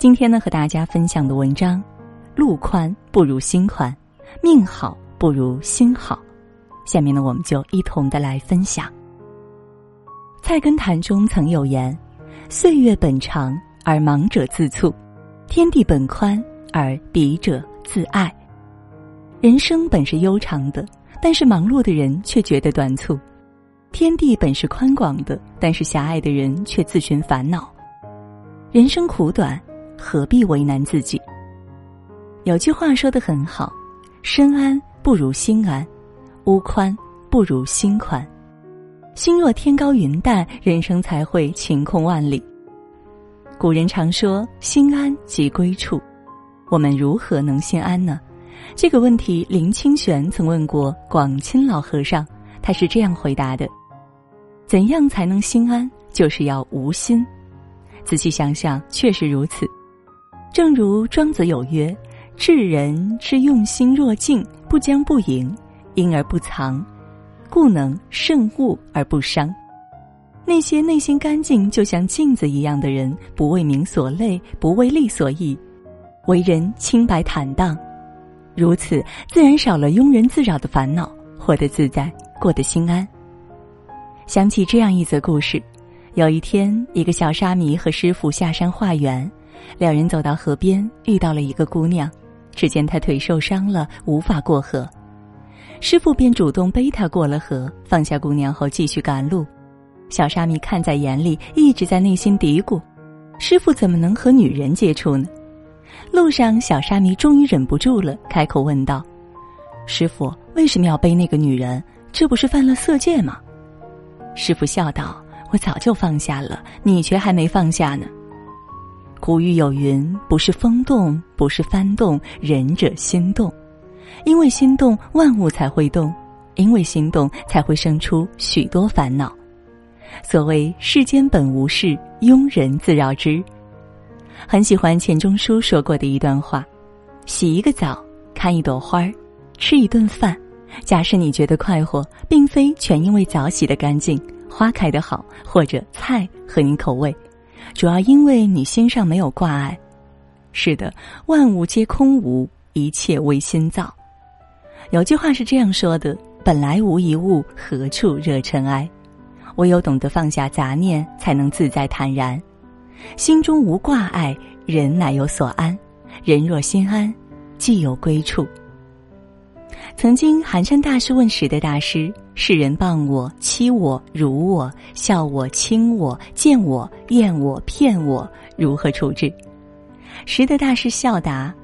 今天呢，和大家分享的文章：路宽不如心宽，命好不如心好。下面呢，我们就一同的来分享。《菜根谭》中曾有言：“岁月本长而忙者自促，天地本宽而彼者自爱。”人生本是悠长的，但是忙碌的人却觉得短促；天地本是宽广的，但是狭隘的人却自寻烦恼。人生苦短。何必为难自己？有句话说的很好：“身安不如心安，屋宽不如心宽。心若天高云淡，人生才会晴空万里。”古人常说：“心安即归处。”我们如何能心安呢？这个问题，林清玄曾问过广钦老和尚，他是这样回答的：“怎样才能心安？就是要无心。”仔细想想，确实如此。正如庄子有曰：“智人之用心若镜，不将不迎，因而不藏，故能胜物而不伤。”那些内心干净就像镜子一样的人，不为名所累，不为利所役，为人清白坦荡，如此自然少了庸人自扰的烦恼，活得自在，过得心安。想起这样一则故事：有一天，一个小沙弥和师傅下山化缘。两人走到河边，遇到了一个姑娘。只见她腿受伤了，无法过河。师傅便主动背她过了河，放下姑娘后继续赶路。小沙弥看在眼里，一直在内心嘀咕：“师傅怎么能和女人接触呢？”路上，小沙弥终于忍不住了，开口问道：“师傅，为什么要背那个女人？这不是犯了色戒吗？”师傅笑道：“我早就放下了，你却还没放下呢。”古语有云：“不是风动，不是幡动，仁者心动。因为心动，万物才会动；因为心动，才会生出许多烦恼。所谓世间本无事，庸人自扰之。”很喜欢钱钟书说过的一段话：“洗一个澡，看一朵花儿，吃一顿饭。假使你觉得快活，并非全因为澡洗得干净，花开得好，或者菜合你口味。”主要因为你心上没有挂碍，是的，万物皆空无，一切为心造。有句话是这样说的：“本来无一物，何处惹尘埃？”唯有懂得放下杂念，才能自在坦然。心中无挂碍，人乃有所安。人若心安，即有归处。曾经，寒山大师问时的大师：“世人谤我、欺我、辱我、笑我、轻我、见我、厌我、骗我，如何处置？”识德大师笑答：“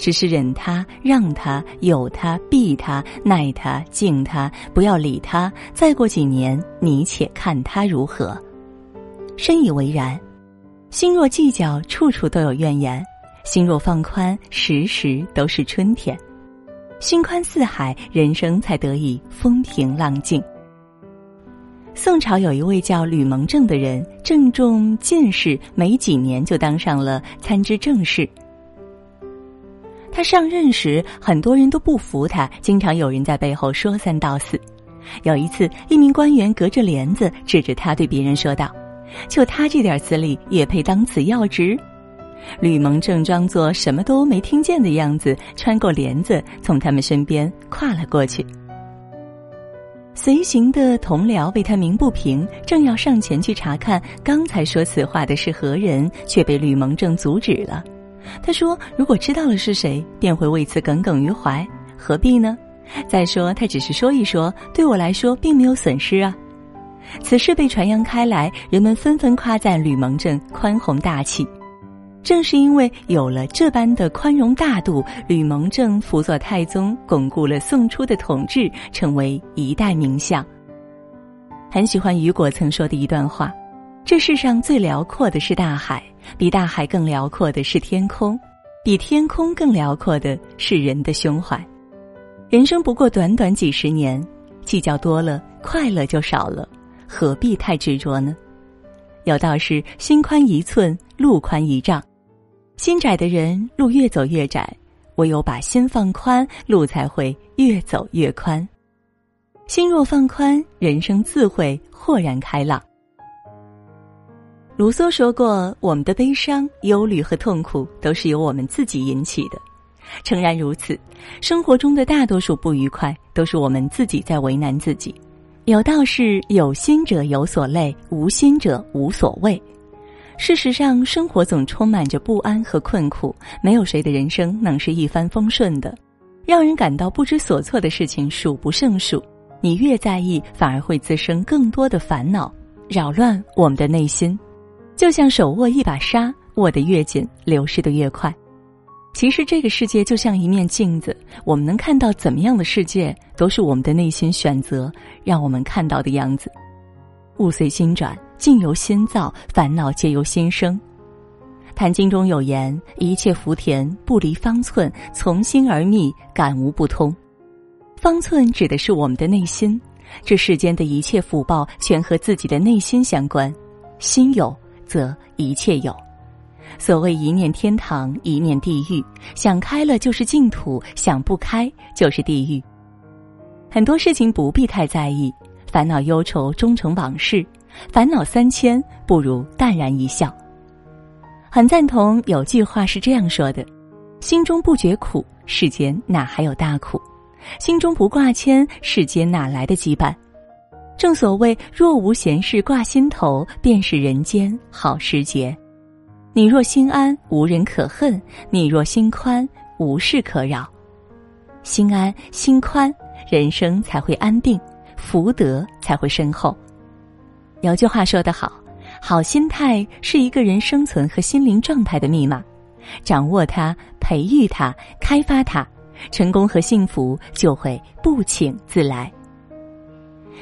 只是忍他、让他、有他、避他、耐他、敬他，不要理他。再过几年，你且看他如何。”深以为然。心若计较，处处都有怨言；心若放宽，时时都是春天。心宽似海，人生才得以风平浪静。宋朝有一位叫吕蒙正的人，正中进士，没几年就当上了参知政事。他上任时，很多人都不服他，经常有人在背后说三道四。有一次，一名官员隔着帘子指着他对别人说道：“就他这点资历，也配当此要职？”吕蒙正装作什么都没听见的样子，穿过帘子，从他们身边跨了过去。随行的同僚为他鸣不平，正要上前去查看刚才说此话的是何人，却被吕蒙正阻止了。他说：“如果知道了是谁，便会为此耿耿于怀，何必呢？再说他只是说一说，对我来说并没有损失啊。”此事被传扬开来，人们纷纷夸赞吕蒙正宽宏大气。正是因为有了这般的宽容大度，吕蒙正辅佐太宗，巩固了宋初的统治，成为一代名相。很喜欢雨果曾说的一段话：“这世上最辽阔的是大海，比大海更辽阔的是天空，比天空更辽阔的是人的胸怀。人生不过短短几十年，计较多了，快乐就少了，何必太执着呢？有道是：心宽一寸，路宽一丈。”心窄的人，路越走越窄；唯有把心放宽，路才会越走越宽。心若放宽，人生自会豁然开朗。卢梭说过：“我们的悲伤、忧虑和痛苦都是由我们自己引起的。”诚然如此，生活中的大多数不愉快都是我们自己在为难自己。有道是：“有心者有所累，无心者无所谓。”事实上，生活总充满着不安和困苦，没有谁的人生能是一帆风顺的。让人感到不知所措的事情数不胜数，你越在意，反而会滋生更多的烦恼，扰乱我们的内心。就像手握一把沙，握得越紧，流失的越快。其实这个世界就像一面镜子，我们能看到怎么样的世界，都是我们的内心选择让我们看到的样子。物随心转，境由心造，烦恼皆由心生。《坛经》中有言：“一切福田不离方寸，从心而觅，感无不通。”方寸指的是我们的内心，这世间的一切福报全和自己的内心相关。心有，则一切有。所谓一念天堂，一念地狱。想开了就是净土，想不开就是地狱。很多事情不必太在意，烦恼忧愁终成往事。烦恼三千，不如淡然一笑。很赞同有句话是这样说的：“心中不觉苦，世间哪还有大苦；心中不挂牵，世间哪来的羁绊？”正所谓“若无闲事挂心头，便是人间好时节。”你若心安，无人可恨；你若心宽，无事可扰。心安心宽，人生才会安定，福德才会深厚。有句话说得好。好心态是一个人生存和心灵状态的密码，掌握它，培育它，开发它，成功和幸福就会不请自来。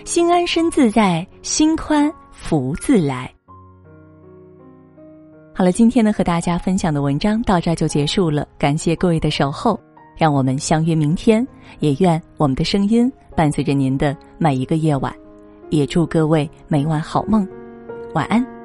心安身自在，心宽福自来。好了，今天呢和大家分享的文章到这儿就结束了，感谢各位的守候，让我们相约明天，也愿我们的声音伴随着您的每一个夜晚，也祝各位每晚好梦。晚安。